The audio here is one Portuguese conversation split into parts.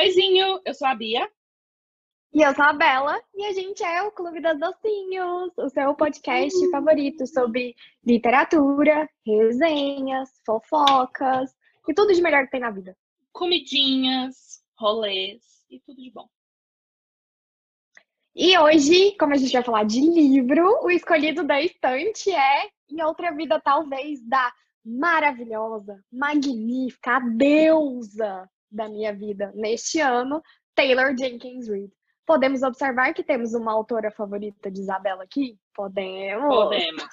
Oizinho, eu sou a Bia. E eu sou a Bela, e a gente é o Clube das Docinhos, o seu podcast uhum. favorito sobre literatura, resenhas, fofocas e tudo de melhor que tem na vida. Comidinhas, rolês e tudo de bom. E hoje, como a gente vai falar de livro, o escolhido da estante é Em Outra Vida Talvez, da maravilhosa, magnífica, a deusa da minha vida neste ano, Taylor Jenkins Reid. Podemos observar que temos uma autora favorita de Isabela aqui? Podemos. Podemos.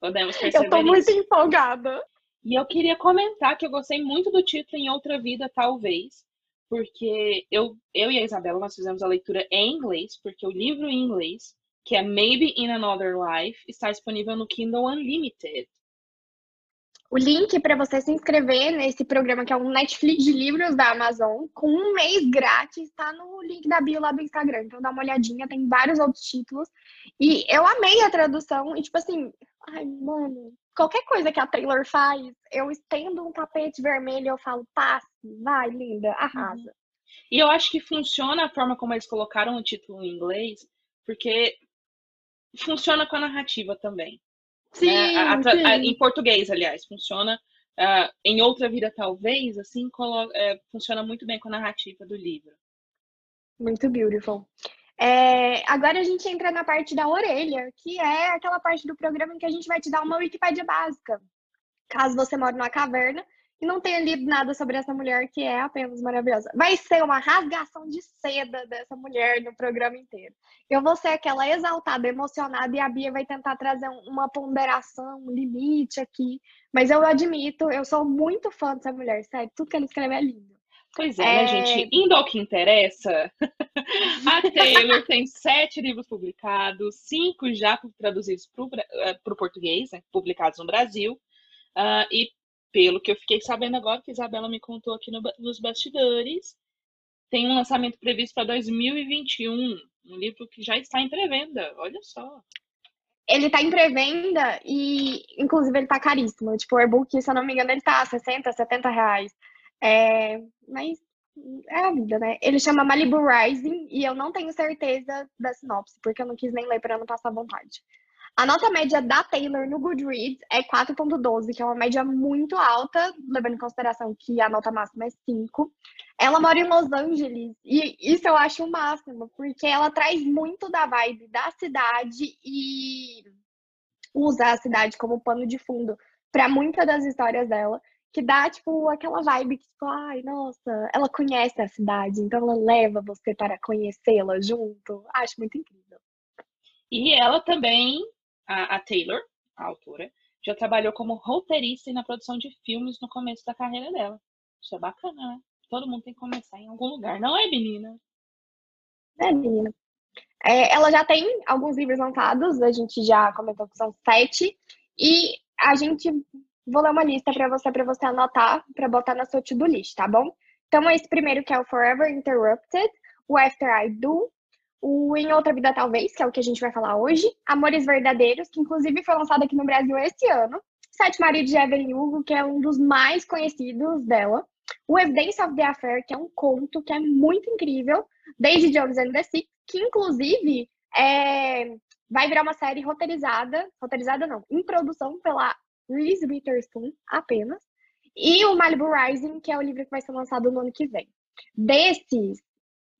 Podemos perceber. eu tô muito empolgada. E eu queria comentar que eu gostei muito do título Em Outra Vida, Talvez, porque eu, eu e a Isabela nós fizemos a leitura em inglês, porque o livro em inglês, que é Maybe in Another Life, está disponível no Kindle Unlimited. O link para você se inscrever nesse programa, que é um Netflix de livros da Amazon, com um mês grátis, está no link da bio lá do Instagram. Então dá uma olhadinha, tem vários outros títulos. E eu amei a tradução. E tipo assim, ai, mano, qualquer coisa que a Taylor faz, eu estendo um tapete vermelho e eu falo, passe, vai, linda, arrasa. Uhum. E eu acho que funciona a forma como eles colocaram o título em inglês, porque funciona com a narrativa também. Sim, né? a, a. A, em português, aliás, funciona. Uh, em outra vida, talvez, assim, é, funciona muito bem com a narrativa do livro. Muito beautiful. É, agora a gente entra na parte da orelha, que é aquela parte do programa em que a gente vai te dar uma Wikipédia básica. Caso você mora numa caverna e não tenha lido nada sobre essa mulher que é apenas maravilhosa. Vai ser uma rasgação de seda dessa mulher no programa inteiro. Eu vou ser aquela exaltada, emocionada, e a Bia vai tentar trazer uma ponderação, um limite aqui. Mas eu admito, eu sou muito fã dessa mulher, sério. Tudo que ela escreve é lindo. Pois é, né, é... né, gente? Indo ao que interessa, a Taylor tem sete livros publicados, cinco já traduzidos para o eh, português, né, publicados no Brasil, uh, e pelo que eu fiquei sabendo agora, que Isabela me contou aqui no, nos bastidores, tem um lançamento previsto para 2021, um livro que já está em pré-venda, olha só. Ele está em pré-venda e, inclusive, ele está caríssimo. Tipo, o e-book, se eu não me engano, ele está 60, 70 reais. É, mas é a vida, né? Ele chama Malibu Rising e eu não tenho certeza da sinopse, porque eu não quis nem ler para não passar vontade. A nota média da Taylor no Goodreads é 4.12, que é uma média muito alta, levando em consideração que a nota máxima é 5. Ela mora em Los Angeles e isso eu acho o máximo, porque ela traz muito da vibe da cidade e usa a cidade como pano de fundo para muitas das histórias dela, que dá tipo aquela vibe que tipo, ai, nossa, ela conhece a cidade, então ela leva você para conhecê-la junto. Acho muito incrível. E ela também a, a Taylor, a autora, já trabalhou como roteirista e na produção de filmes no começo da carreira dela. Isso é bacana, né? Todo mundo tem que começar em algum lugar, não é, menina? É, menina. É, ela já tem alguns livros lançados, a gente já comentou que são sete, e a gente vou ler uma lista para você, para você anotar, para botar na sua to-do list, tá bom? Então, esse primeiro que é o Forever Interrupted, o After I Do, o Em Outra Vida Talvez, que é o que a gente vai falar hoje, Amores Verdadeiros, que inclusive foi lançado aqui no Brasil esse ano, Sete Maridos de Evelyn Hugo, que é um dos mais conhecidos dela, o Evidence of the Affair, que é um conto que é muito incrível, Daisy Jones and the Six, que inclusive é, vai virar uma série roteirizada, roteirizada não, em produção pela Reese Witherspoon apenas, e o Malibu Rising, que é o livro que vai ser lançado no ano que vem. Desses,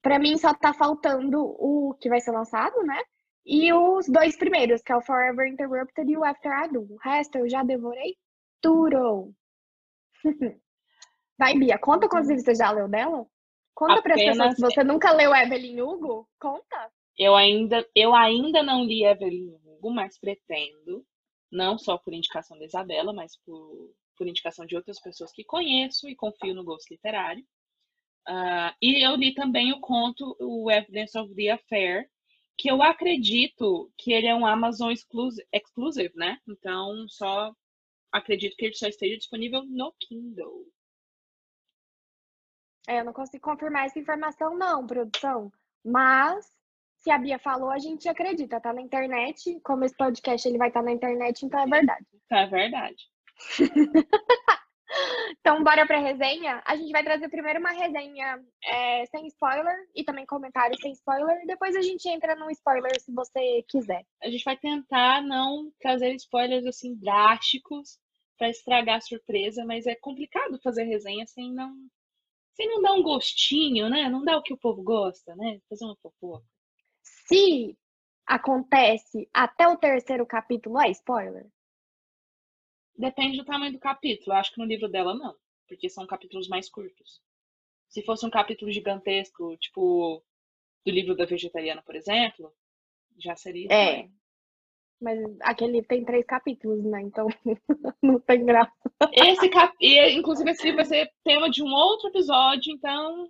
para mim só tá faltando o que vai ser lançado, né? E os dois primeiros, que é o Forever Interrupted e o After I Do. O resto eu já devorei tudo. Vai, Bia, conta quantos livros você já leu dela? Conta para as pessoas se você nunca leu Evelyn Hugo. Conta. Eu ainda, eu ainda não li Evelyn Hugo, mas pretendo. Não só por indicação da Isabela, mas por, por indicação de outras pessoas que conheço e confio no gosto literário. Uh, e eu li também o conto, o Evidence of the Affair, que eu acredito que ele é um Amazon exclusive, exclusive, né? Então, só acredito que ele só esteja disponível no Kindle. É, eu não consigo confirmar essa informação, não, produção. Mas, se a Bia falou, a gente acredita. Tá na internet. Como esse podcast ele vai estar tá na internet, então é verdade. É verdade. Então, bora pra resenha? A gente vai trazer primeiro uma resenha é, sem spoiler e também comentários sem spoiler. Depois a gente entra no spoiler se você quiser. A gente vai tentar não trazer spoilers assim drásticos para estragar a surpresa, mas é complicado fazer resenha sem não sem não dar um gostinho, né? Não dá o que o povo gosta, né? Fazer uma fofoca. Se acontece até o terceiro capítulo, é spoiler? Depende do tamanho do capítulo. Eu acho que no livro dela não, porque são capítulos mais curtos. Se fosse um capítulo gigantesco, tipo do livro da vegetariana, por exemplo, já seria. É. Mas aquele livro tem três capítulos, né? Então não tem graça. Esse cap... E, inclusive, esse livro vai ser tema de um outro episódio, então.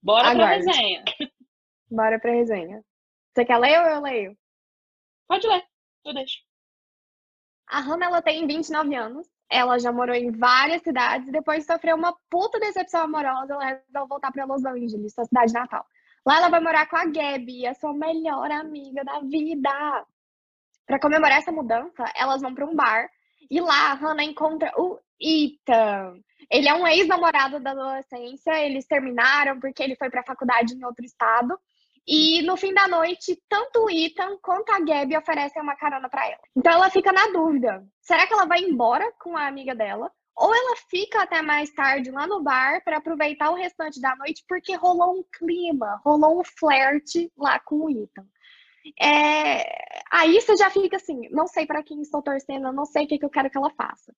Bora Aguarde. pra resenha. Bora pra resenha. Você quer ler ou eu leio? Pode ler, eu deixo. A Hannah, ela tem 29 anos. Ela já morou em várias cidades e depois sofreu uma puta decepção amorosa. Ela resolveu voltar para Los Angeles, sua cidade natal. Lá ela vai morar com a Gabi, a sua melhor amiga da vida. Para comemorar essa mudança, elas vão para um bar e lá a Hannah encontra o Ethan. Ele é um ex-namorado da adolescência, eles terminaram porque ele foi para a faculdade em outro estado. E no fim da noite, tanto o Ethan quanto a Gabi oferecem uma carona para ela. Então ela fica na dúvida: será que ela vai embora com a amiga dela? Ou ela fica até mais tarde lá no bar para aproveitar o restante da noite, porque rolou um clima, rolou um flerte lá com o Ethan. É... Aí você já fica assim, não sei para quem estou torcendo, não sei o que, que eu quero que ela faça.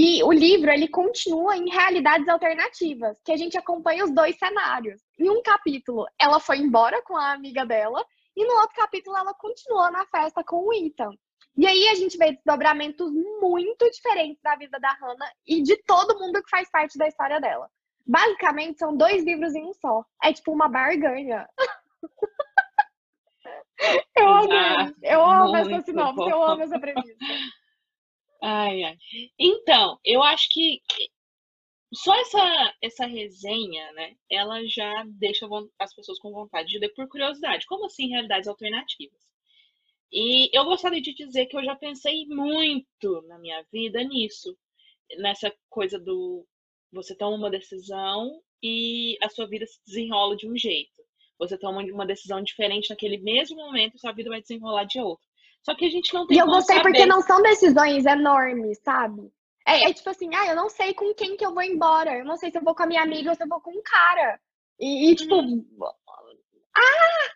E o livro ele continua em realidades alternativas, que a gente acompanha os dois cenários. Em um capítulo, ela foi embora com a amiga dela, e no outro capítulo, ela continuou na festa com o Ethan. E aí a gente vê desdobramentos muito diferentes da vida da Hannah e de todo mundo que faz parte da história dela. Basicamente, são dois livros em um só. É tipo uma barganha. eu amo, eu amo essa sinopse, eu amo essa premissa. Ai, ai. Então, eu acho que só essa, essa resenha, né, ela já deixa as pessoas com vontade de ler por curiosidade. Como assim realidades alternativas? E eu gostaria de dizer que eu já pensei muito na minha vida nisso, nessa coisa do você toma uma decisão e a sua vida se desenrola de um jeito. Você toma uma decisão diferente naquele mesmo momento sua vida vai desenrolar de outro. Só que a gente não tem E eu gostei saber. porque não são decisões enormes, sabe? É, é, tipo assim, ah, eu não sei com quem que eu vou embora. Eu não sei se eu vou com a minha amiga ou se eu vou com um cara. E, e tipo. Hum. Ah!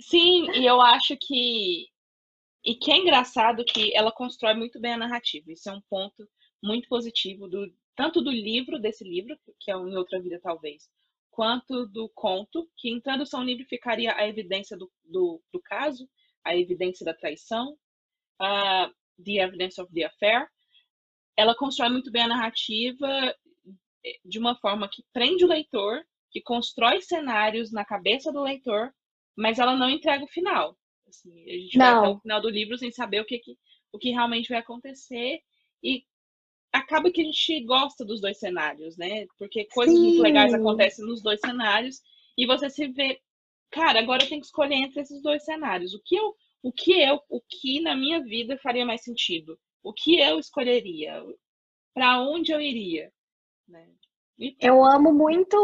Sim, e eu acho que. E que é engraçado que ela constrói muito bem a narrativa. Isso é um ponto muito positivo, do, tanto do livro, desse livro, que é Em Outra Vida Talvez, quanto do conto, que em tradução livre ficaria a evidência do, do, do caso, a evidência da traição, uh, The Evidence of the Affair. Ela constrói muito bem a narrativa eh, de uma forma que prende o leitor, que constrói cenários na cabeça do leitor, mas ela não entrega o final. Assim, a gente não. vai até o final do livro sem saber o que, que, o que realmente vai acontecer. E acaba que a gente gosta dos dois cenários, né? Porque coisas Sim. muito legais acontecem nos dois cenários e você se vê, cara, agora eu tenho que escolher entre esses dois cenários. O que eu, o que eu, o que na minha vida faria mais sentido? O que eu escolheria? Para onde eu iria? Né? Eu amo muito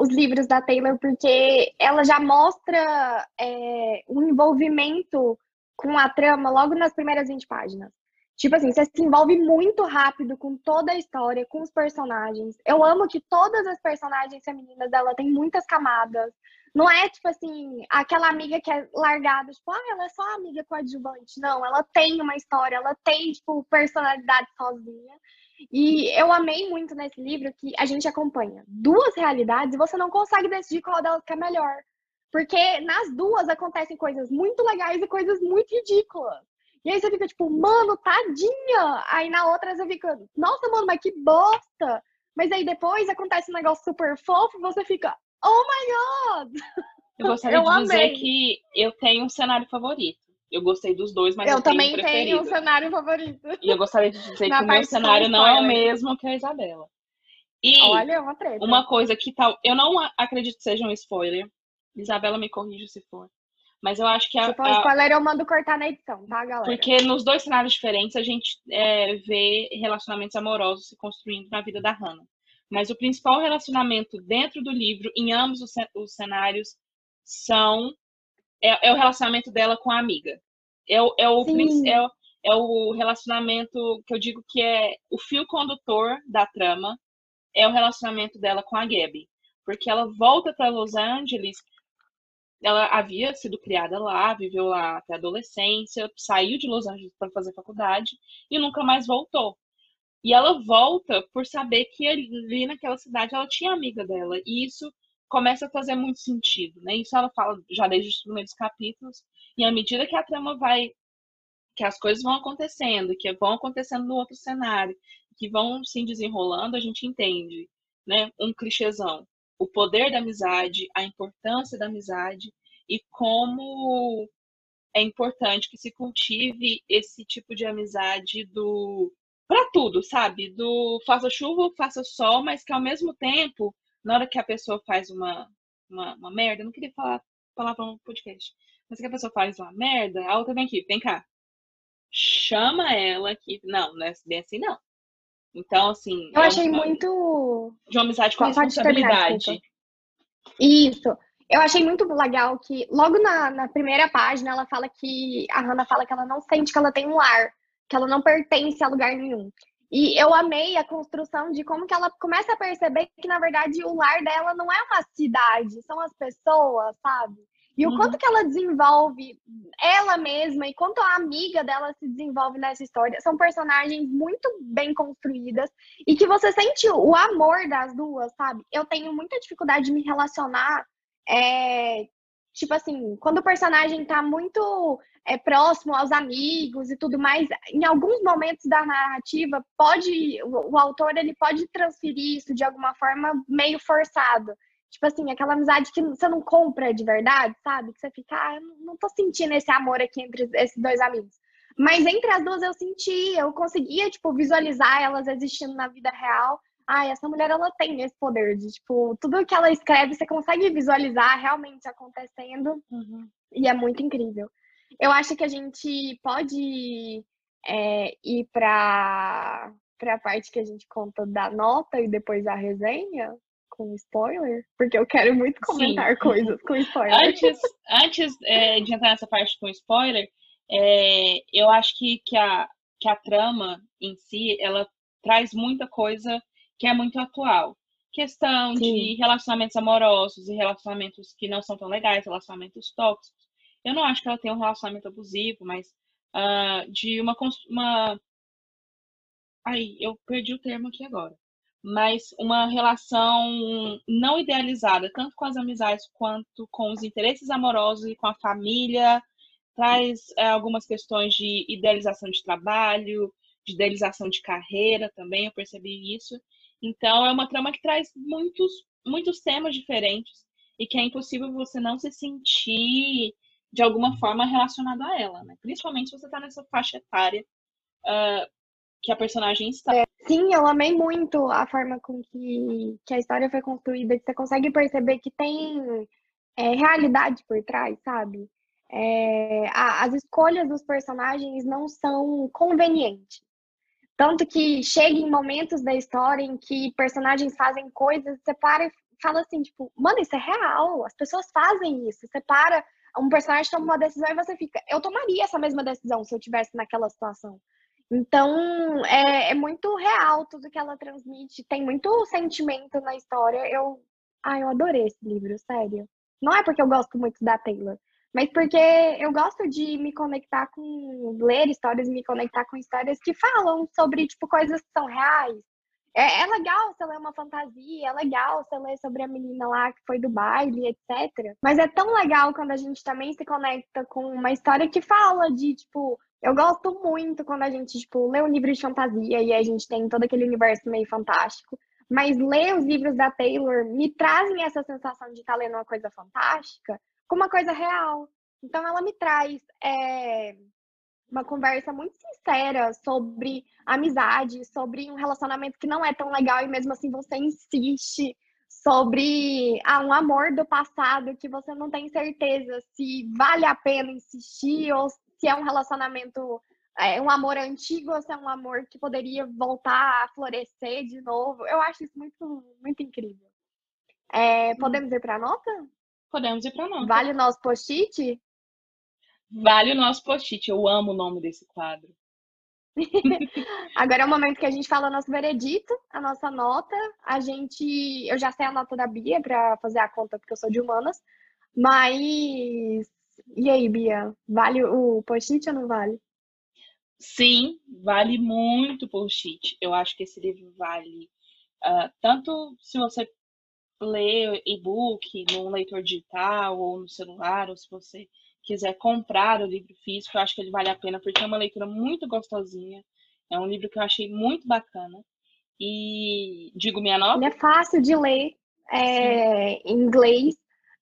os livros da Taylor porque ela já mostra é, um envolvimento com a trama logo nas primeiras 20 páginas. Tipo assim, você se envolve muito rápido com toda a história, com os personagens. Eu amo que todas as personagens femininas dela têm muitas camadas. Não é, tipo assim, aquela amiga que é largada, tipo, ah, ela é só amiga coadjuvante. Não, ela tem uma história, ela tem, tipo, personalidade sozinha. E eu amei muito nesse livro que a gente acompanha duas realidades e você não consegue decidir qual delas que é melhor. Porque nas duas acontecem coisas muito legais e coisas muito ridículas. E aí você fica tipo, mano, tadinha. Aí na outra você fica, nossa, mano, mas que bosta. Mas aí depois acontece um negócio super fofo e você fica, oh my god. Eu gostaria eu de amei. dizer que eu tenho um cenário favorito. Eu gostei dos dois, mas eu, eu também tenho, tenho um cenário favorito. E eu gostaria de dizer que o meu cenário não é o mesmo que a Isabela. E Olha, uma treta. Uma coisa que tal, eu não acredito que seja um spoiler. Isabela me corrija se for. Mas eu acho que a. Se for um spoiler, eu mando cortar na edição, tá, galera? Porque nos dois cenários diferentes a gente é, vê relacionamentos amorosos se construindo na vida da Hannah. Mas o principal relacionamento dentro do livro, em ambos os, os cenários, são. É, é, o relacionamento dela com a amiga. É o, é, o, é, é o relacionamento que eu digo que é o fio condutor da trama, é o relacionamento dela com a Gabby. Porque ela volta para Los Angeles ela havia sido criada lá, viveu lá até a adolescência, saiu de Los Angeles para fazer faculdade e nunca mais voltou. E ela volta por saber que ali naquela cidade ela tinha amiga dela. E isso começa a fazer muito sentido, né? Isso ela fala já desde os primeiros capítulos. E à medida que a trama vai. que as coisas vão acontecendo, que vão acontecendo no outro cenário, que vão se desenrolando, a gente entende, né? Um clichêzão o poder da amizade, a importância da amizade e como é importante que se cultive esse tipo de amizade do tudo, sabe? Do faça chuva, faça sol, mas que ao mesmo tempo, na hora que a pessoa faz uma, uma, uma merda, não queria falar palavra no podcast, mas que a pessoa faz uma merda, a outra vem aqui, vem cá. Chama ela aqui. Não, não é bem assim, não. Então, assim. Eu é achei uma, muito. De uma amizade com responsabilidade. Isso. Eu achei muito legal que, logo na, na primeira página, ela fala que. A Hannah fala que ela não sente que ela tem um lar, que ela não pertence a lugar nenhum. E eu amei a construção de como que ela começa a perceber que, na verdade, o lar dela não é uma cidade, são as pessoas, sabe? E uhum. o quanto que ela desenvolve ela mesma e quanto a amiga dela se desenvolve nessa história. São personagens muito bem construídas e que você sente o amor das duas, sabe? Eu tenho muita dificuldade de me relacionar. É, tipo assim, quando o personagem tá muito é, próximo aos amigos e tudo mais, em alguns momentos da narrativa, pode o, o autor ele pode transferir isso de alguma forma meio forçado. Tipo assim, aquela amizade que você não compra de verdade, sabe? Que você fica, ah, não tô sentindo esse amor aqui entre esses dois amigos. Mas entre as duas eu senti, eu conseguia, tipo, visualizar elas existindo na vida real. Ah, essa mulher, ela tem esse poder de, tipo, tudo que ela escreve, você consegue visualizar realmente acontecendo. Uhum. E é muito incrível. Eu acho que a gente pode é, ir para a parte que a gente conta da nota e depois a resenha com spoiler? Porque eu quero muito comentar Sim. coisas com spoiler. Antes, antes é, de entrar nessa parte com spoiler, é, eu acho que, que, a, que a trama em si, ela traz muita coisa que é muito atual. Questão Sim. de relacionamentos amorosos e relacionamentos que não são tão legais, relacionamentos tóxicos. Eu não acho que ela tem um relacionamento abusivo, mas uh, de uma, uma. Ai, eu perdi o termo aqui agora mas uma relação não idealizada, tanto com as amizades quanto com os interesses amorosos e com a família, traz é, algumas questões de idealização de trabalho, de idealização de carreira também, eu percebi isso. Então, é uma trama que traz muitos, muitos temas diferentes e que é impossível você não se sentir de alguma forma relacionado a ela, né? Principalmente se você está nessa faixa etária uh, que a personagem está. É, sim, eu amei muito a forma com que, que a história foi construída, que você consegue perceber que tem é, realidade por trás, sabe? É, a, as escolhas dos personagens não são convenientes. Tanto que chega em momentos da história em que personagens fazem coisas, você para e fala assim, tipo, mano, isso é real, as pessoas fazem isso. Você para, um personagem toma uma decisão e você fica, eu tomaria essa mesma decisão se eu tivesse naquela situação. Então, é, é, muito real tudo que ela transmite. Tem muito sentimento na história. Eu, ah, eu adorei esse livro, sério. Não é porque eu gosto muito da Taylor, mas porque eu gosto de me conectar com ler histórias, me conectar com histórias que falam sobre tipo coisas que são reais. É, é legal você ler uma fantasia, é legal você ler sobre a menina lá que foi do baile, etc. Mas é tão legal quando a gente também se conecta com uma história que fala de, tipo, eu gosto muito quando a gente, tipo, lê um livro de fantasia e a gente tem todo aquele universo meio fantástico. Mas ler os livros da Taylor me trazem essa sensação de estar tá lendo uma coisa fantástica com uma coisa real. Então ela me traz é, uma conversa muito sincera sobre amizade, sobre um relacionamento que não é tão legal e mesmo assim você insiste, sobre ah, um amor do passado que você não tem certeza se vale a pena insistir ou se é um relacionamento, é, um amor antigo ou se é um amor que poderia voltar a florescer de novo. Eu acho isso muito, muito incrível. É, podemos ir para a nota? Podemos ir para nota. Vale o nosso post-it? Vale o nosso post-it. Eu amo o nome desse quadro. Agora é o momento que a gente fala o nosso veredito, a nossa nota. A gente. Eu já sei a nota da Bia para fazer a conta, porque eu sou de humanas. Mas. E aí, Bia? Vale o post-it ou não vale? Sim, vale muito post-it. Eu acho que esse livro vale. Uh, tanto se você lê e-book num leitor digital ou no celular, ou se você quiser comprar o livro físico, eu acho que ele vale a pena, porque é uma leitura muito gostosinha. É um livro que eu achei muito bacana. E digo minha nota. Ele é fácil de ler é, em inglês.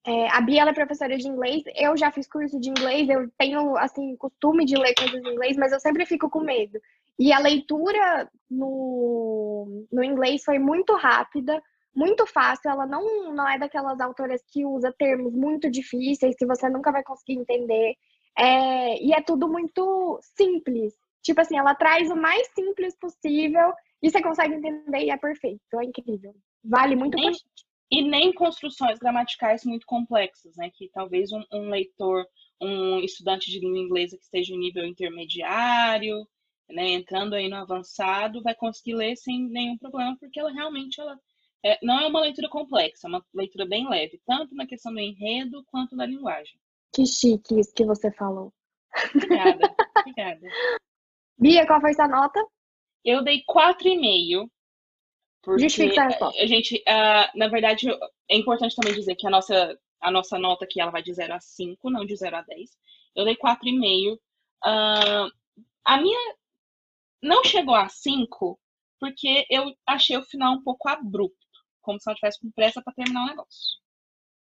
É, a Bia é professora de inglês. Eu já fiz curso de inglês. Eu tenho assim costume de ler coisas em inglês, mas eu sempre fico com medo. E a leitura no, no inglês foi muito rápida muito fácil, ela não, não é daquelas autoras que usa termos muito difíceis que você nunca vai conseguir entender. É, e é tudo muito simples. Tipo assim, ela traz o mais simples possível e você consegue entender e é perfeito. É incrível. Vale muito nem, E nem construções gramaticais muito complexas, né? Que talvez um, um leitor, um estudante de língua inglesa que esteja em nível intermediário, né, entrando aí no avançado, vai conseguir ler sem nenhum problema, porque ela realmente ela é, não é uma leitura complexa, é uma leitura bem leve, tanto na questão do enredo quanto da linguagem. Que chique isso que você falou. Obrigada, obrigada. Bia, qual foi sua nota? Eu dei 4,5. Porque Justifica a resposta. A gente, uh, na verdade, é importante também dizer que a nossa, a nossa nota aqui ela vai de 0 a 5, não de 0 a 10. Eu dei 4,5. Uh, a minha não chegou a 5 porque eu achei o final um pouco abrupto como se ela tivesse com pressa para terminar o negócio.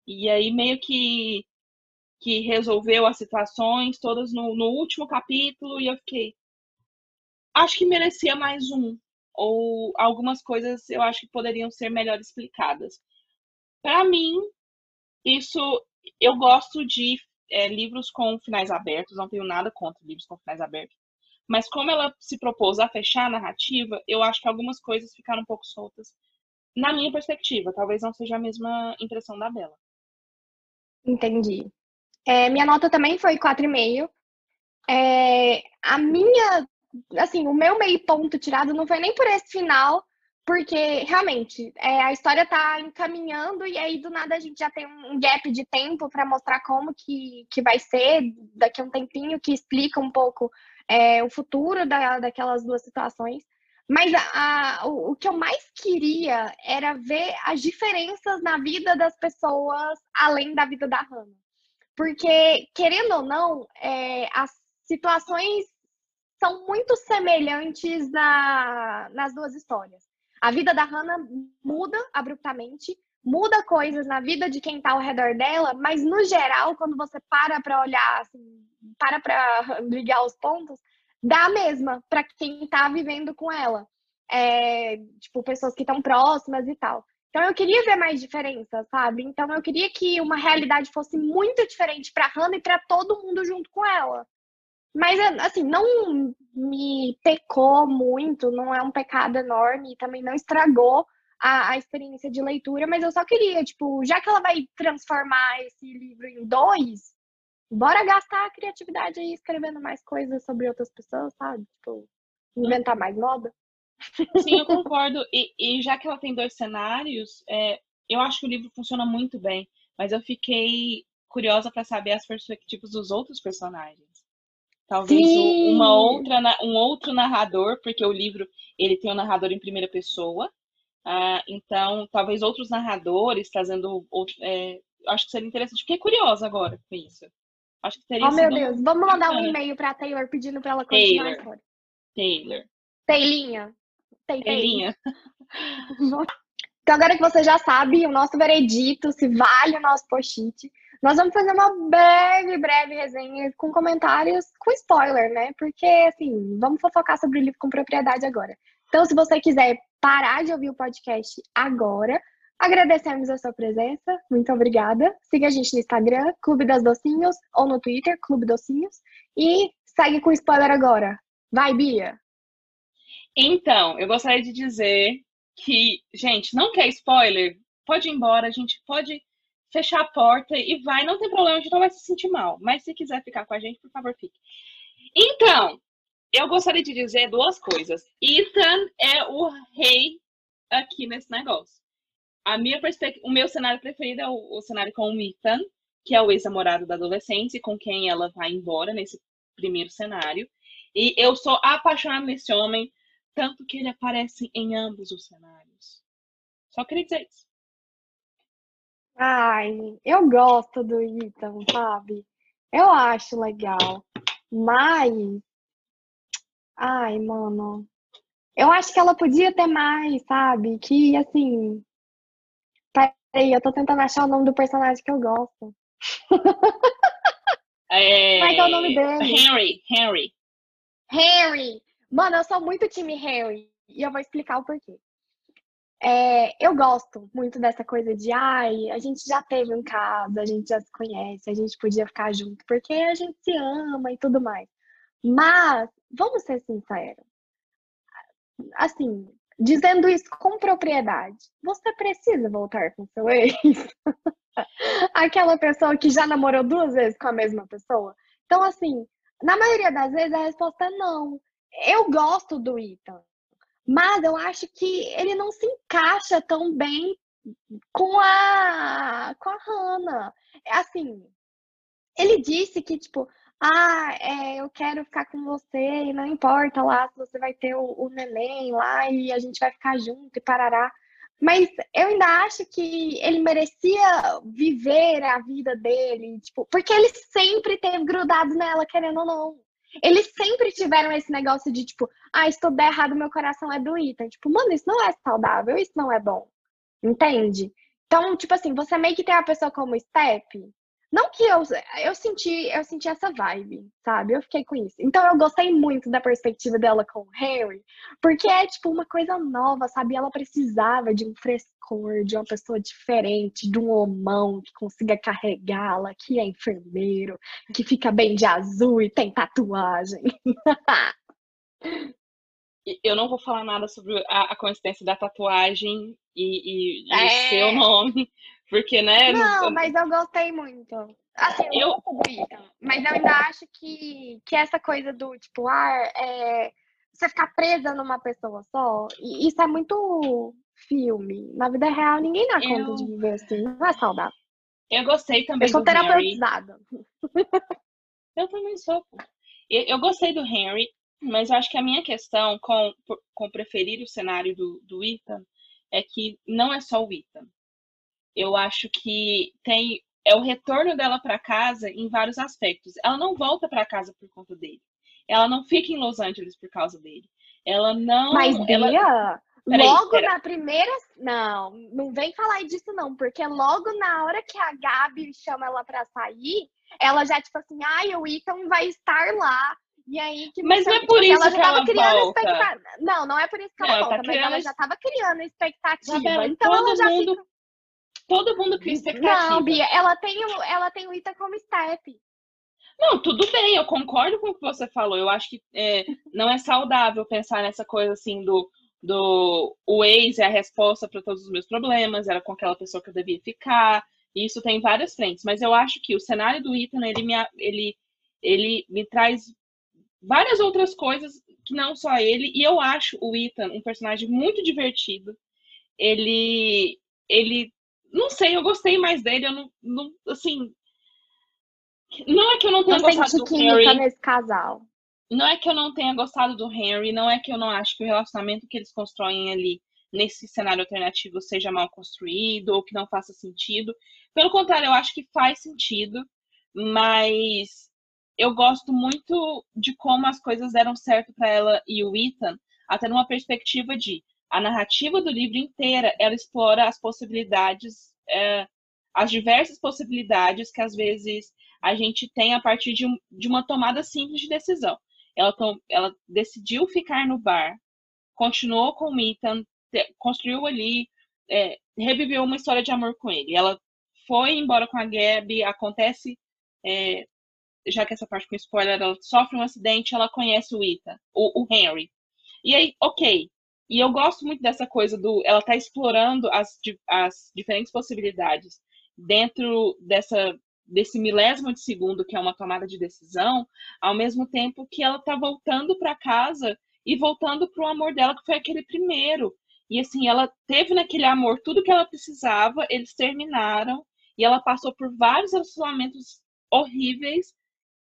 E aí meio que que resolveu as situações todas no, no último capítulo e eu fiquei acho que merecia mais um ou algumas coisas eu acho que poderiam ser melhor explicadas. Para mim, isso eu gosto de é, livros com finais abertos, não tenho nada contra livros com finais abertos. Mas como ela se propôs a fechar a narrativa, eu acho que algumas coisas ficaram um pouco soltas na minha perspectiva. Talvez não seja a mesma impressão da Bela. Entendi. É, minha nota também foi 4,5. É, a minha, assim, o meu meio ponto tirado não foi nem por esse final, porque realmente é, a história tá encaminhando e aí do nada a gente já tem um gap de tempo para mostrar como que, que vai ser daqui a um tempinho que explica um pouco é, o futuro da, daquelas duas situações. Mas a, a, o, que eu mais queria era ver as diferenças na vida das pessoas além da vida da Hannah. Porque, querendo ou não, é, as situações são muito semelhantes na, nas duas histórias. A vida da Hannah muda abruptamente, muda coisas na vida de quem está ao redor dela, mas no geral, quando você para para olhar, assim, para para ligar os pontos, dá a mesma para quem está vivendo com ela. É, tipo, pessoas que estão próximas e tal. Então eu queria ver mais diferença, sabe? Então eu queria que uma realidade fosse muito diferente para Hannah e para todo mundo junto com ela. Mas assim, não me pecou muito, não é um pecado enorme, também não estragou a, a, experiência de leitura, mas eu só queria, tipo, já que ela vai transformar esse livro em dois, bora gastar a criatividade aí escrevendo mais coisas sobre outras pessoas, sabe? Tipo, inventar mais moda. Sim, eu concordo. E, e já que ela tem dois cenários, é, eu acho que o livro funciona muito bem, mas eu fiquei curiosa para saber as perspectivas dos outros personagens. Talvez Sim. uma outra, um outro narrador, porque o livro ele tem um narrador em primeira pessoa. Ah, então, talvez outros narradores trazendo outro, é, acho que seria interessante. Fiquei curiosa agora com isso. Acho que teria Oh, meu Deus. Vamos mandar um e-mail pra Taylor pedindo pra ela continuar Taylor. a história. Taylor. Taylinha. Taylinha. Então, agora que você já sabe o nosso veredito, se vale o nosso post-it, nós vamos fazer uma breve, breve resenha com comentários com spoiler, né? Porque, assim, vamos fofocar sobre o livro com propriedade agora. Então, se você quiser parar de ouvir o podcast agora, Agradecemos a sua presença, muito obrigada. Siga a gente no Instagram, Clube das Docinhos, ou no Twitter, Clube Docinhos. E segue com spoiler agora. Vai, Bia! Então, eu gostaria de dizer que, gente, não quer spoiler? Pode ir embora, a gente pode fechar a porta e vai, não tem problema, a gente não vai se sentir mal. Mas se quiser ficar com a gente, por favor, fique. Então, eu gostaria de dizer duas coisas. Ethan é o rei aqui nesse negócio. A minha o meu cenário preferido é o, o cenário com o Ethan, que é o ex-namorado da adolescência, com quem ela vai embora nesse primeiro cenário. E eu sou apaixonada nesse homem, tanto que ele aparece em ambos os cenários. Só queria dizer isso. Ai, eu gosto do Ethan, sabe? Eu acho legal. Mas. Ai, mano. Eu acho que ela podia ter mais, sabe? Que, assim. Peraí, eu tô tentando achar o nome do personagem que eu gosto. É... Como é que é o nome dele? Henry, Henry. Harry! Mano, eu sou muito time Harry. E eu vou explicar o porquê. É, eu gosto muito dessa coisa de, ai, a gente já teve um caso, a gente já se conhece, a gente podia ficar junto, porque a gente se ama e tudo mais. Mas, vamos ser sinceros. Assim, dizendo isso com propriedade, você precisa voltar com seu ex? Aquela pessoa que já namorou duas vezes com a mesma pessoa? Então, assim, na maioria das vezes a resposta é não. Eu gosto do Ethan, mas eu acho que ele não se encaixa tão bem com a com a Hannah. Assim, ele disse que tipo, ah, é, eu quero ficar com você e não importa lá se você vai ter o, o neném lá e a gente vai ficar junto e parará. Mas eu ainda acho que ele merecia viver a vida dele, tipo, porque ele sempre teve grudado nela, querendo ou não. Eles sempre tiveram esse negócio de, tipo, ah, se tudo der errado, meu coração é do Ethan. Tipo, mano, isso não é saudável, isso não é bom. Entende? Então, tipo assim, você meio que tem a pessoa como step, não que eu, eu senti, eu senti essa vibe, sabe? Eu fiquei com isso. Então eu gostei muito da perspectiva dela com o Harry, porque é tipo uma coisa nova, sabe? Ela precisava de um frescor, de uma pessoa diferente, de um homão que consiga carregá-la, que é enfermeiro, que fica bem de azul e tem tatuagem. eu não vou falar nada sobre a, a coincidência da tatuagem e, e, e é. o seu nome, porque, né? Não, mas eu gostei muito. Assim, eu, eu mas eu ainda acho que, que essa coisa do, tipo, ah, é, você ficar presa numa pessoa só, e isso é muito filme. Na vida real, ninguém dá conta eu... de viver assim. Não é saudável. Eu gostei também eu sou terapeutizada. Eu também sou. Eu, eu gostei do Henry, mas eu acho que a minha questão com, com preferir o cenário do, do Ethan é que não é só o Ethan eu acho que tem é o retorno dela para casa em vários aspectos. Ela não volta para casa por conta dele. Ela não fica em Los Angeles por causa dele. Ela não. Mas Bia, ela... Peraí, logo pera. na primeira. Não, não vem falar disso, não, porque logo na hora que a Gabi chama ela para sair, ela já, tipo assim, ai, o Ethan vai estar lá. E aí que Mas não é por isso ela já tava criando expectativa. Não, não é por isso que ela não, volta, tá mas ela já tava criando expectativa. Isabela, então ela já mundo... fica Todo mundo cria expectativa. Não, Bia, ela tem o, ela tem o Ita como step. Não, tudo bem, eu concordo com o que você falou. Eu acho que é, não é saudável pensar nessa coisa assim do, do o ex é a resposta para todos os meus problemas, era com aquela pessoa que eu devia ficar. Isso tem várias frentes, mas eu acho que o cenário do Ethan, ele me, ele, ele me traz várias outras coisas que não só ele, e eu acho o Ethan um personagem muito divertido. Ele ele não sei, eu gostei mais dele. Eu não, não assim. Não é que eu não tenha não gostado do Harry. nesse casal. Não é que eu não tenha gostado do Henry, não é que eu não acho que o relacionamento que eles constroem ali nesse cenário alternativo seja mal construído ou que não faça sentido. Pelo contrário, eu acho que faz sentido, mas eu gosto muito de como as coisas deram certo para ela e o Ethan, até numa perspectiva de a narrativa do livro inteira, ela explora as possibilidades, é, as diversas possibilidades que às vezes a gente tem a partir de, um, de uma tomada simples de decisão. Ela, tom, ela decidiu ficar no bar, continuou com o Ethan, construiu ali é, reviveu uma história de amor com ele. Ela foi embora com a Gabi, acontece, é, já que essa parte com spoiler, ela sofre um acidente, ela conhece o Ethan, o, o Henry. E aí, ok. E eu gosto muito dessa coisa do. Ela tá explorando as, as diferentes possibilidades dentro dessa desse milésimo de segundo que é uma tomada de decisão, ao mesmo tempo que ela tá voltando para casa e voltando para o amor dela que foi aquele primeiro. E assim, ela teve naquele amor tudo que ela precisava, eles terminaram e ela passou por vários relacionamentos horríveis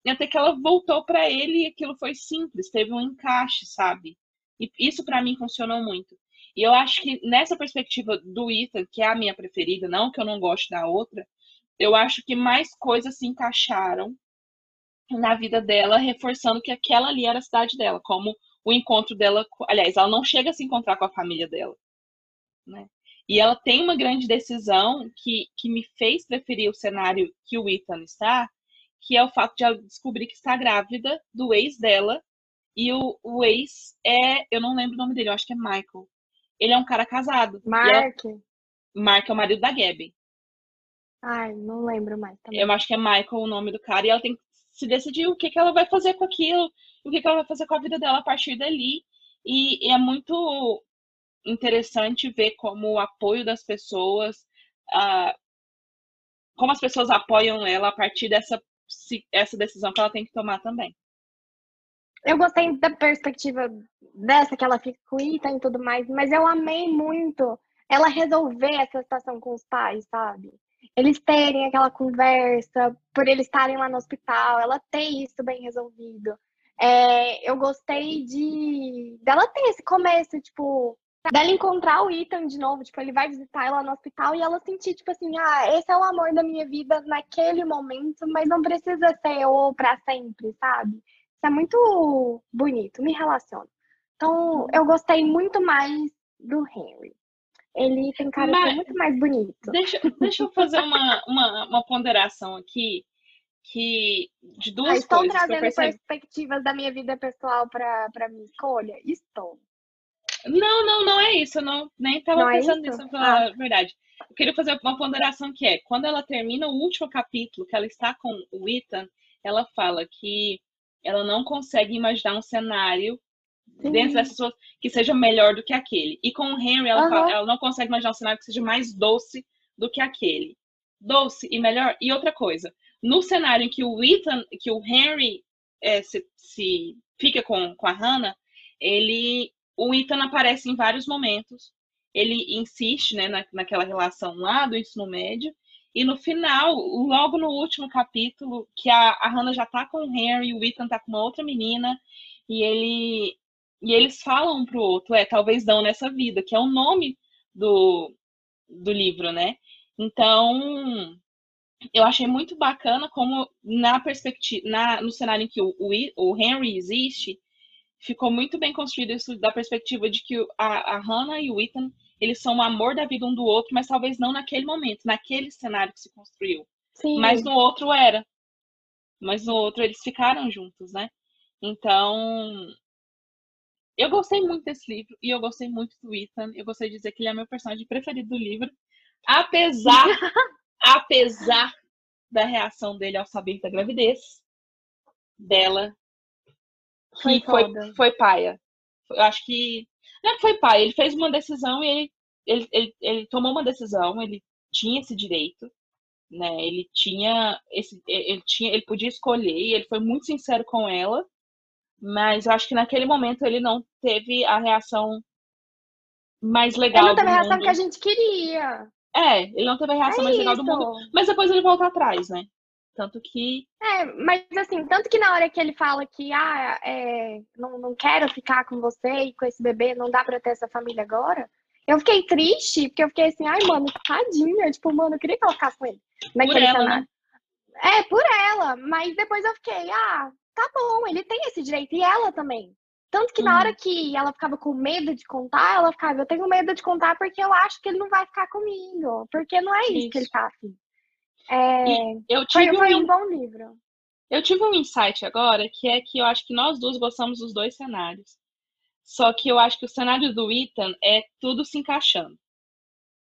até que ela voltou para ele e aquilo foi simples, teve um encaixe, sabe? E isso para mim funcionou muito. E eu acho que nessa perspectiva do Ethan, que é a minha preferida, não que eu não goste da outra, eu acho que mais coisas se encaixaram na vida dela, reforçando que aquela ali era a cidade dela, como o encontro dela, aliás, ela não chega a se encontrar com a família dela, né? E ela tem uma grande decisão que, que me fez preferir o cenário que o Ethan está, que é o fato de ela descobrir que está grávida do ex dela, e o, o ex é, eu não lembro o nome dele, eu acho que é Michael. Ele é um cara casado. Mark. Ela, Mark é o marido da Gabby. Ai, não lembro mais. Também. Eu acho que é Michael o nome do cara. E ela tem que se decidir o que, que ela vai fazer com aquilo, o que, que ela vai fazer com a vida dela a partir dali. E, e é muito interessante ver como o apoio das pessoas, uh, como as pessoas apoiam ela a partir dessa essa decisão que ela tem que tomar também eu gostei da perspectiva dessa, que ela fica com Ita e tudo mais, mas eu amei muito ela resolver essa situação com os pais, sabe? Eles terem aquela conversa, por eles estarem lá no hospital, ela ter isso bem resolvido. É, eu gostei de dela ter esse começo, tipo, dela encontrar o Ethan de novo, tipo, ele vai visitar ela no hospital e ela sentir, tipo assim, ah, esse é o amor da minha vida naquele momento, mas não precisa ser ou para sempre, sabe? Isso é muito bonito, me relaciona. Então, eu gostei muito mais do Henry. Ele tem cara Mas, muito mais bonito. Deixa, deixa eu fazer uma, uma, uma ponderação aqui que de duas ah, estou coisas. Estou trazendo perspectivas da minha vida pessoal para minha escolha? Estou. Não, não, não é isso. Eu não, nem estava é pensando é nisso, pra ah. verdade. Eu queria fazer uma ponderação que é, quando ela termina o último capítulo, que ela está com o Ethan, ela fala que ela não consegue imaginar um cenário Sim. dentro dessas pessoas que seja melhor do que aquele. E com o Henry, ela, uhum. fala, ela não consegue imaginar um cenário que seja mais doce do que aquele. Doce e melhor. E outra coisa, no cenário em que o Ethan, que o Henry é, se, se, fica com, com a Hannah, ele, o Ethan aparece em vários momentos. Ele insiste né, na, naquela relação lá do ensino médio. E no final, logo no último capítulo, que a, a Hannah já tá com o Henry, o Ethan tá com uma outra menina, e ele e eles falam um pro outro, é, talvez não nessa vida, que é o nome do, do livro, né? Então, eu achei muito bacana como na perspectiva, na, no cenário em que o, o, Henry existe, ficou muito bem construído isso da perspectiva de que a, a Hannah e o Ethan eles são o amor da vida um do outro, mas talvez não naquele momento, naquele cenário que se construiu. Sim. Mas no outro era. Mas no outro eles ficaram juntos, né? Então, eu gostei muito desse livro e eu gostei muito do Ethan. Eu gostei de dizer que ele é meu personagem preferido do livro, apesar apesar da reação dele ao saber da gravidez dela, que foi, foi, foi paia. Eu acho que não é foi pai, ele fez uma decisão e ele, ele, ele, ele tomou uma decisão, ele tinha esse direito, né? Ele tinha esse, ele tinha, ele podia escolher e ele foi muito sincero com ela, mas eu acho que naquele momento ele não teve a reação mais legal. Ele não teve a reação mundo. que a gente queria. É, ele não teve a reação é mais legal do mundo, mas depois ele volta atrás, né? Tanto que. É, mas assim, tanto que na hora que ele fala que, ah, é, não, não quero ficar com você e com esse bebê, não dá pra ter essa família agora, eu fiquei triste, porque eu fiquei assim, ai, mano, tadinha. Tipo, mano, eu queria que ela ficasse com ele. Naquele por ela, cenário. Né? É, por ela. Mas depois eu fiquei, ah, tá bom, ele tem esse direito. E ela também. Tanto que na hora uhum. que ela ficava com medo de contar, ela ficava, eu tenho medo de contar porque eu acho que ele não vai ficar comigo. Porque não é isso, isso. que ele tá afim. É, eu tive foi, foi um, um bom livro. Eu tive um insight agora, que é que eu acho que nós duas gostamos dos dois cenários. Só que eu acho que o cenário do Ethan é tudo se encaixando.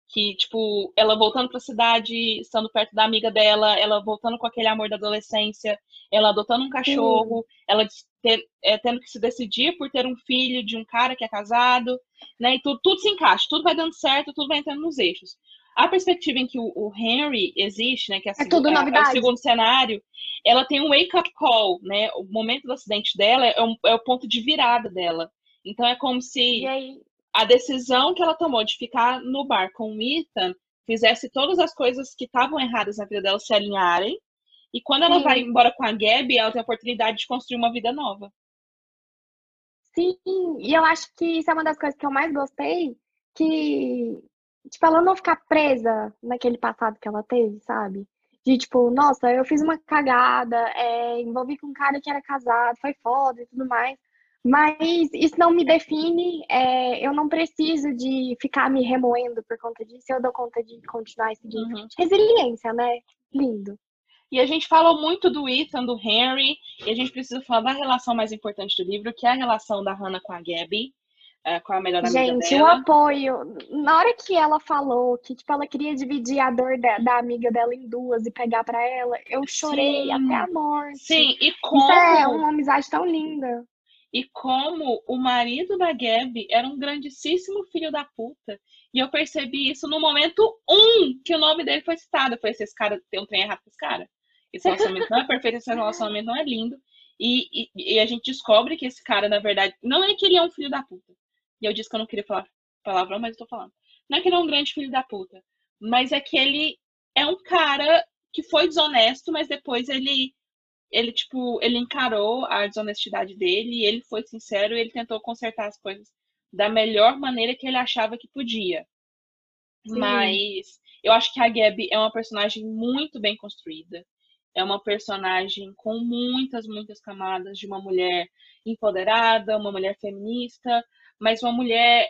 que, tipo, ela voltando para a cidade, estando perto da amiga dela, ela voltando com aquele amor da adolescência, ela adotando um cachorro, ela ter, é, tendo que se decidir por ter um filho de um cara que é casado, né? E tudo, tudo se encaixa, tudo vai dando certo, tudo vai entrando nos eixos. A perspectiva em que o, o Henry existe, né? Que é, a, é tudo novidade. É o segundo cenário, ela tem um wake-up call, né? O momento do acidente dela é, um, é o ponto de virada dela. Então é como se a decisão que ela tomou de ficar no bar com o Ethan fizesse todas as coisas que estavam erradas na vida dela se alinharem. E quando ela Sim. vai embora com a Gabi, ela tem a oportunidade de construir uma vida nova. Sim, e eu acho que isso é uma das coisas que eu mais gostei, que, tipo, ela não ficar presa naquele passado que ela teve, sabe? De tipo, nossa, eu fiz uma cagada, é, envolvi com um cara que era casado, foi foda e tudo mais. Mas isso não me define, é, eu não preciso de ficar me remoendo por conta disso, eu dou conta de continuar seguindo. Uhum. Resiliência, né? Lindo. E a gente falou muito do Ethan, do Henry, e a gente precisa falar da relação mais importante do livro, que é a relação da Hannah com a Gabby, é, com a melhor amiga gente, dela. O apoio. Na hora que ela falou que tipo, ela queria dividir a dor da, da amiga dela em duas e pegar para ela, eu chorei Sim. até a morte. Sim, e como... Isso é uma amizade tão linda e como o marido da Gabi era um grandíssimo filho da puta. E eu percebi isso no momento um que o nome dele foi citado. Foi esse cara tem um trem errado com esse cara. Esse relacionamento não é perfeito, esse relacionamento não é lindo. E, e, e, a gente descobre que esse cara, na verdade, não é que ele é um filho da puta. E eu disse que eu não queria falar palavrão, mas eu tô falando. Não é que ele é um grande filho da puta. Mas é que ele é um cara que foi desonesto, mas depois ele ele, tipo, ele encarou a desonestidade dele, ele foi sincero e ele tentou consertar as coisas da melhor maneira que ele achava que podia. Sim. Mas eu acho que a Gabi é uma personagem muito bem construída. É uma personagem com muitas, muitas camadas de uma mulher empoderada, uma mulher feminista, mas uma mulher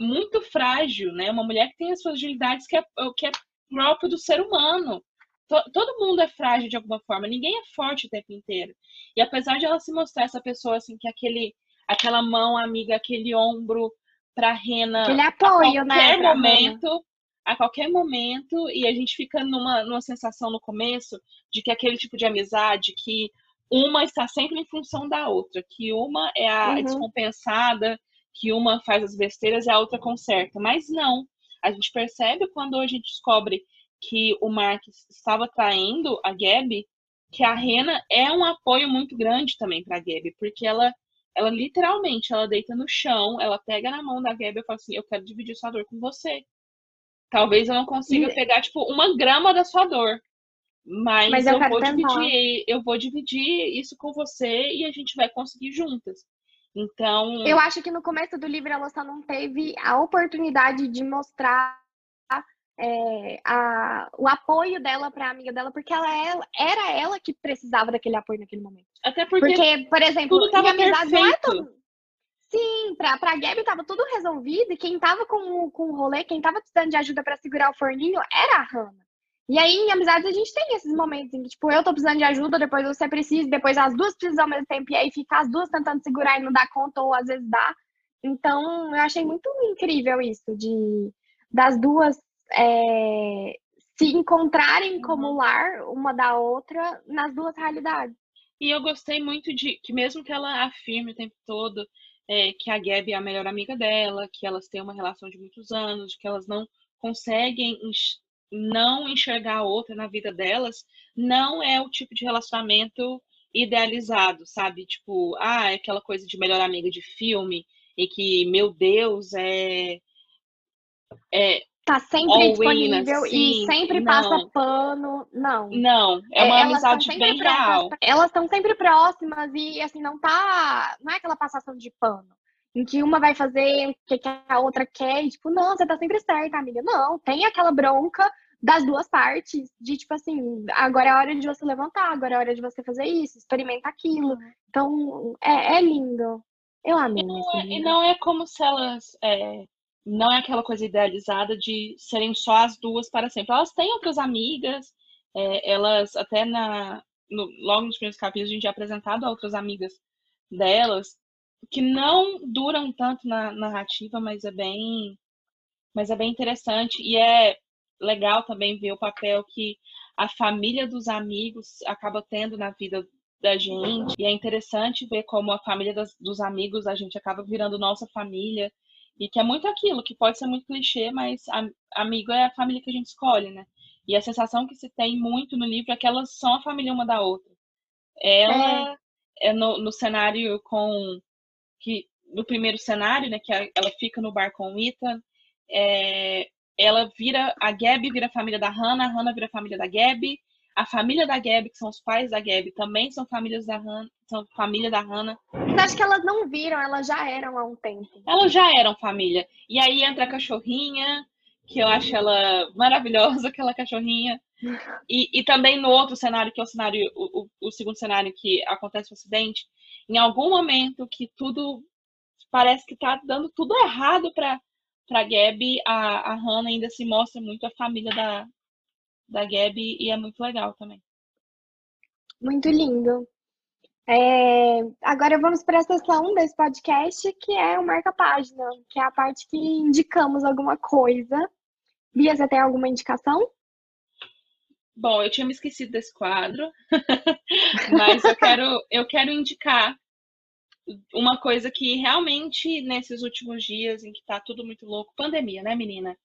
muito frágil, né? Uma mulher que tem as fragilidades que é, que é próprio do ser humano todo mundo é frágil de alguma forma, ninguém é forte o tempo inteiro. E apesar de ela se mostrar essa pessoa assim que aquele aquela mão amiga, aquele ombro para Rena aquele apoio, a né, qualquer né, momento, a qualquer momento e a gente fica numa numa sensação no começo de que aquele tipo de amizade que uma está sempre em função da outra, que uma é a uhum. descompensada, que uma faz as besteiras e a outra conserta. Mas não, a gente percebe quando a gente descobre que o Mark estava traindo a Gabi, que a Rena é um apoio muito grande também para a Gabi, porque ela, ela literalmente, ela deita no chão, ela pega na mão da Gabi e fala assim, eu quero dividir sua dor com você. Talvez eu não consiga e... pegar, tipo, uma grama da sua dor. Mas, mas eu, eu vou dividir, eu vou dividir isso com você e a gente vai conseguir juntas. Então. Eu acho que no começo do livro ela só não teve a oportunidade de mostrar é, a, o apoio dela para a amiga dela, porque ela, é, era ela que precisava daquele apoio naquele momento. Até porque, porque por exemplo, tudo tava amizade perfeito. não é todo... Sim, pra, pra Gabi tava tudo resolvido e quem tava com, com o rolê, quem tava precisando de ajuda para segurar o forninho era a Hannah. E aí, em amizades, a gente tem esses momentos em que, tipo, eu tô precisando de ajuda, depois você precisa, depois as duas precisam ao mesmo tempo, e aí fica as duas tentando segurar e não dá conta, ou às vezes dá. Então, eu achei muito incrível isso, de das duas é, se encontrarem como uhum. lar uma da outra nas duas realidades. E eu gostei muito de que mesmo que ela afirme o tempo todo é, que a Gabi é a melhor amiga dela, que elas têm uma relação de muitos anos, que elas não conseguem não enxergar a outra na vida delas, não é o tipo de relacionamento idealizado, sabe? Tipo, ah, é aquela coisa de melhor amiga de filme, e que, meu Deus, é, é tá sempre disponível e sempre não. passa pano. Não. Não, é uma é, amizade bem real. Elas estão sempre próximas e assim, não tá. Não é aquela passação de pano. Em que uma vai fazer o que a outra quer, e tipo, não, você tá sempre certa, amiga. Não, tem aquela bronca das duas partes, de tipo assim, agora é hora de você levantar, agora é hora de você fazer isso, experimenta aquilo. Então, é, é lindo. Eu amei. E não, é, e não é como se elas é, não é aquela coisa idealizada de serem só as duas para sempre. Elas têm outras amigas, é, elas até na no, logo nos primeiros capítulos a gente é apresentado a outras amigas delas que não duram tanto na narrativa, mas é bem mas é bem interessante e é legal também ver o papel que a família dos amigos acaba tendo na vida da gente. E é interessante ver como a família das, dos amigos a gente acaba virando nossa família. E que é muito aquilo, que pode ser muito clichê, mas a, amigo é a família que a gente escolhe, né? E a sensação que se tem muito no livro é que elas são a família uma da outra. Ela é, é no, no cenário com. que No primeiro cenário, né? Que ela fica no bar com o Ethan. É, ela vira. A Gabi vira a família da Hannah, a Hannah vira a família da Gabi. A família da Gabi, que são os pais da Gabi, também são famílias da Hannah, são família da Hannah. Mas acho que elas não viram, elas já eram há um tempo. Elas já eram família. E aí entra a cachorrinha, que eu acho ela maravilhosa, aquela cachorrinha. E, e também no outro cenário, que é o cenário, o, o, o segundo cenário que acontece o acidente, em algum momento que tudo parece que tá dando tudo errado para para Gabi, a, a Hannah ainda se mostra muito a família da, da Gabi e é muito legal também. Muito lindo. É, agora vamos para a sessão desse podcast, que é o marca-página, que é a parte que indicamos alguma coisa. Bia, você tem alguma indicação? Bom, eu tinha me esquecido desse quadro, mas eu quero, eu quero indicar uma coisa que realmente nesses últimos dias em que tá tudo muito louco, pandemia, né, menina?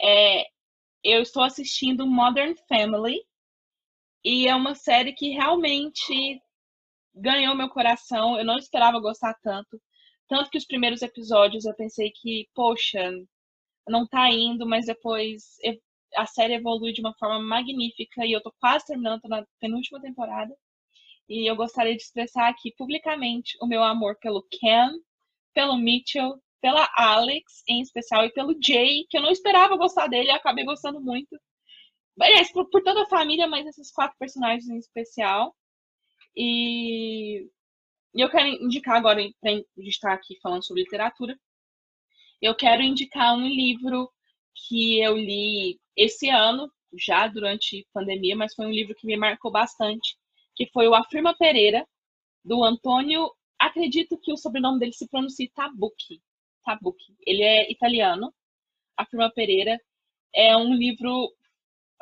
É, eu estou assistindo Modern Family e é uma série que realmente ganhou meu coração. Eu não esperava gostar tanto, tanto que os primeiros episódios eu pensei que, poxa, não tá indo, mas depois a série evolui de uma forma magnífica e eu tô quase terminando na penúltima temporada. E eu gostaria de expressar aqui publicamente o meu amor pelo Ken, pelo Mitchell, pela Alex em especial e pelo Jay, que eu não esperava gostar dele e acabei gostando muito. Aliás, por, por, toda a família, mas esses quatro personagens em especial. E, e eu quero indicar agora, para a gente estar aqui falando sobre literatura, eu quero indicar um livro que eu li esse ano, já durante a pandemia, mas foi um livro que me marcou bastante, que foi o Afirma Pereira, do Antônio. Acredito que o sobrenome dele se pronuncia Tabucchi. Tabucchi. Ele é italiano. Afirma Pereira. É um livro.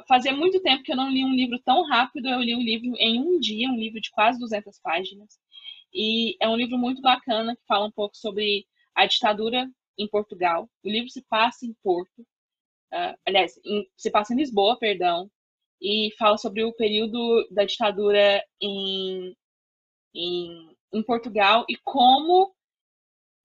Fazia muito tempo que eu não li um livro tão rápido. Eu li um livro em um dia, um livro de quase 200 páginas. E é um livro muito bacana que fala um pouco sobre a ditadura em Portugal. O livro se passa em Porto. Uh, aliás, em, se passa em Lisboa, perdão e fala sobre o período da ditadura em, em, em Portugal e como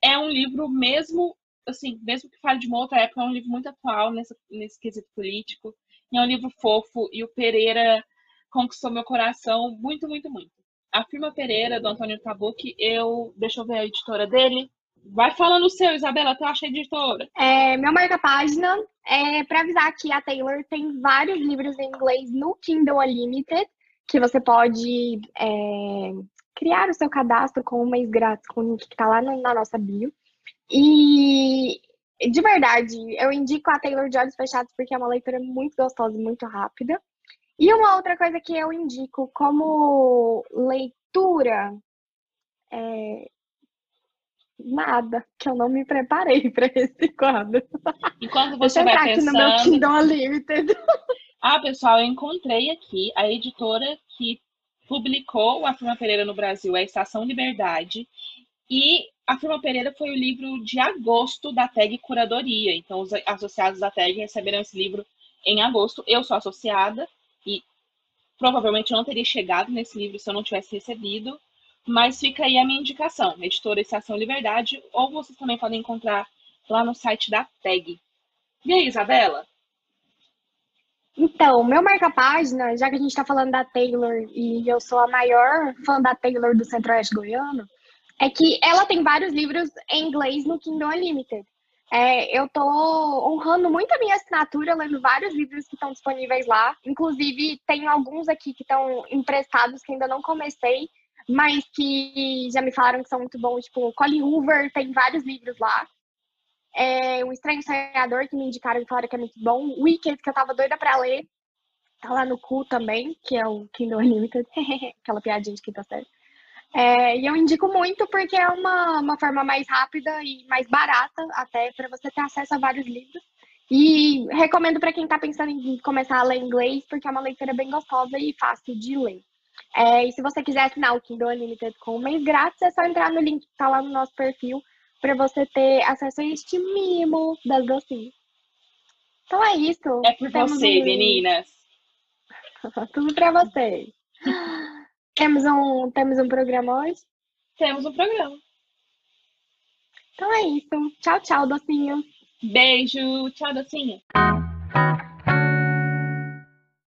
é um livro mesmo assim, mesmo que fale de uma outra época, é um livro muito atual nesse, nesse quesito político. E é um livro fofo e o Pereira conquistou meu coração muito, muito, muito. A firma Pereira, do Antônio Tabucchi, eu. Deixa eu ver a editora dele. Vai falando o seu, Isabela, tu acha editora? É, meu marca-página é para avisar que a Taylor tem vários livros em inglês no Kindle Unlimited, que você pode é, criar o seu cadastro com um mês grátis, com o link que está lá na nossa bio. E de verdade, eu indico a Taylor de Olhos Fechados porque é uma leitura muito gostosa e muito rápida. E uma outra coisa que eu indico como leitura é, Nada, que eu não me preparei para esse quadro. Enquanto você Deixa eu vai pensando... aqui no meu Kindle Unlimited. Ah, pessoal, eu encontrei aqui a editora que publicou a Firma Pereira no Brasil, é a Estação Liberdade, e a Firma Pereira foi o livro de agosto da tag Curadoria. Então, os associados da tag receberam esse livro em agosto. Eu sou associada e provavelmente não teria chegado nesse livro se eu não tivesse recebido. Mas fica aí a minha indicação, editora Estação Liberdade, ou vocês também podem encontrar lá no site da TAG. E aí, Isabela? Então, meu marca-página, já que a gente está falando da Taylor e eu sou a maior fã da Taylor do Centro-Oeste Goiano, é que ela tem vários livros em inglês no Kindle Unlimited. É, eu tô honrando muito a minha assinatura, lendo vários livros que estão disponíveis lá. Inclusive, tenho alguns aqui que estão emprestados que ainda não comecei, mas que já me falaram que são muito bons, tipo Colin Hoover, tem vários livros lá. É, o Estranho Sonhador, que me indicaram e falaram que é muito bom. Wicked, que eu tava doida pra ler. Tá lá no cu também, que é o Kindle Unlimited. Aquela piadinha de quinta série. É, e eu indico muito porque é uma, uma forma mais rápida e mais barata até para você ter acesso a vários livros. E recomendo para quem está pensando em começar a ler inglês, porque é uma leitura bem gostosa e fácil de ler. É, e se você quiser assinar o Kindle Unlimited com um mês grátis, é só entrar no link que está lá no nosso perfil para você ter acesso a este mimo das docinhas. Então é isso. É por Temos você, um... meninas. Tudo para vocês. temos, um, temos um programa hoje? Temos um programa. Então é isso. Tchau, tchau, docinho. Beijo. Tchau, docinho.